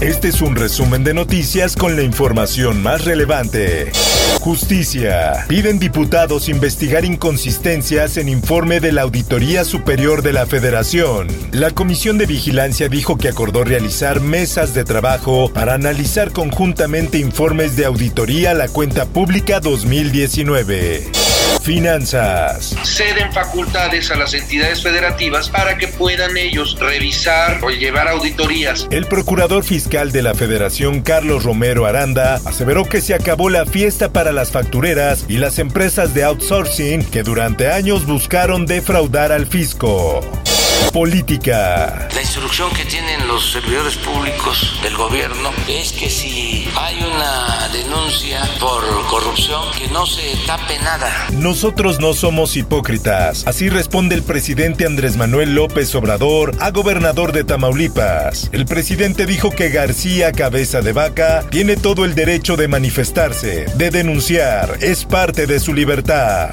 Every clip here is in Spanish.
Este es un resumen de noticias con la información más relevante. Justicia. Piden diputados investigar inconsistencias en informe de la Auditoría Superior de la Federación. La Comisión de Vigilancia dijo que acordó realizar mesas de trabajo para analizar conjuntamente informes de auditoría a la cuenta pública 2019. Finanzas. Ceden facultades a las entidades federativas para que puedan ellos revisar o llevar auditorías. El procurador fiscal de la Federación, Carlos Romero Aranda, aseveró que se acabó la fiesta para las factureras y las empresas de outsourcing que durante años buscaron defraudar al fisco. Política. La instrucción que tienen los servidores públicos del gobierno es que si hay una denuncia por corrupción, que no se tape nada. Nosotros no somos hipócritas. Así responde el presidente Andrés Manuel López Obrador a gobernador de Tamaulipas. El presidente dijo que García Cabeza de Vaca tiene todo el derecho de manifestarse, de denunciar. Es parte de su libertad.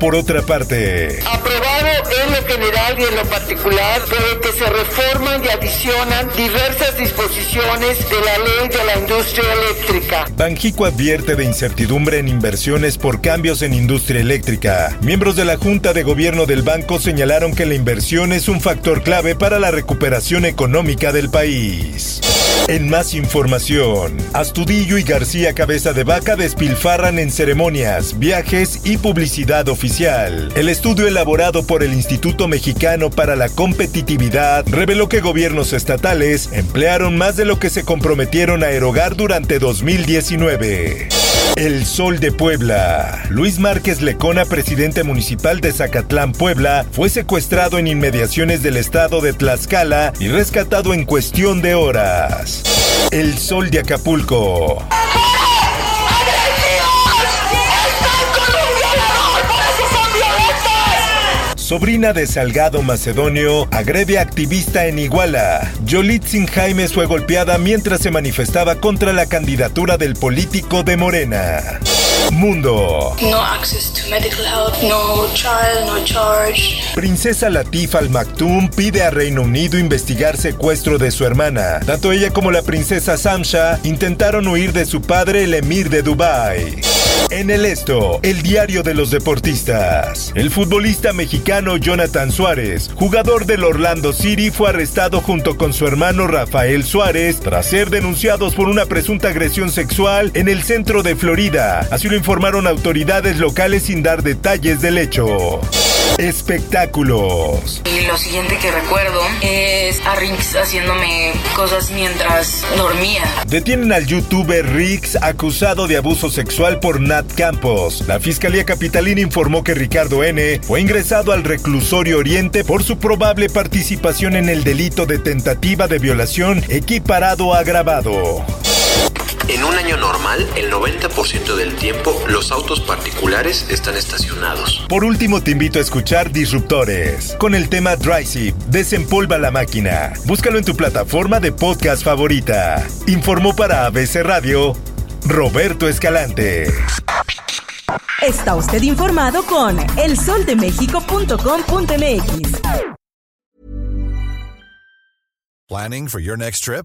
Por otra parte, aprobado en lo general y en lo particular, de que se reforman y adicionan diversas disposiciones de la ley de la industria eléctrica. Banjico advierte de incertidumbre en inversiones por cambios en industria eléctrica. Miembros de la Junta de Gobierno del banco señalaron que la inversión es un factor clave para la recuperación económica del país. En más información, Astudillo y García Cabeza de Vaca despilfarran en ceremonias, viajes y publicidad oficial. El estudio elaborado por el Instituto Mexicano para la Competitividad reveló que gobiernos estatales emplearon más de lo que se comprometieron a erogar durante 2019. El Sol de Puebla. Luis Márquez Lecona, presidente municipal de Zacatlán, Puebla, fue secuestrado en inmediaciones del estado de Tlaxcala y rescatado en cuestión de horas. El Sol de Acapulco. Sobrina de Salgado Macedonio agrede activista en Iguala. Yolitzin Jaime fue golpeada mientras se manifestaba contra la candidatura del político de Morena. Mundo. No access to medical help, no trial, no charge. Princesa Latif Al Maktoum pide a Reino Unido investigar secuestro de su hermana. Tanto ella como la princesa Samsha intentaron huir de su padre, el emir de Dubái. En el esto, el diario de los deportistas. El futbolista mexicano Jonathan Suárez, jugador del Orlando City, fue arrestado junto con su hermano Rafael Suárez tras ser denunciados por una presunta agresión sexual en el centro de Florida. Así lo informaron autoridades locales sin dar detalles del hecho. Espectáculos. Y lo siguiente que recuerdo es a Rix haciéndome cosas mientras dormía. Detienen al youtuber Rix acusado de abuso sexual por Nat Campos. La Fiscalía Capitalina informó que Ricardo N. fue ingresado al reclusorio Oriente por su probable participación en el delito de tentativa de violación equiparado a agravado. En un año normal, el 90% del tiempo los autos particulares están estacionados. Por último, te invito a escuchar Disruptores con el tema Dry Desempolva la máquina. Búscalo en tu plataforma de podcast favorita. Informó para ABC Radio Roberto Escalante. Está usted informado con elsoldemexico.com.mx. Planning for your next trip?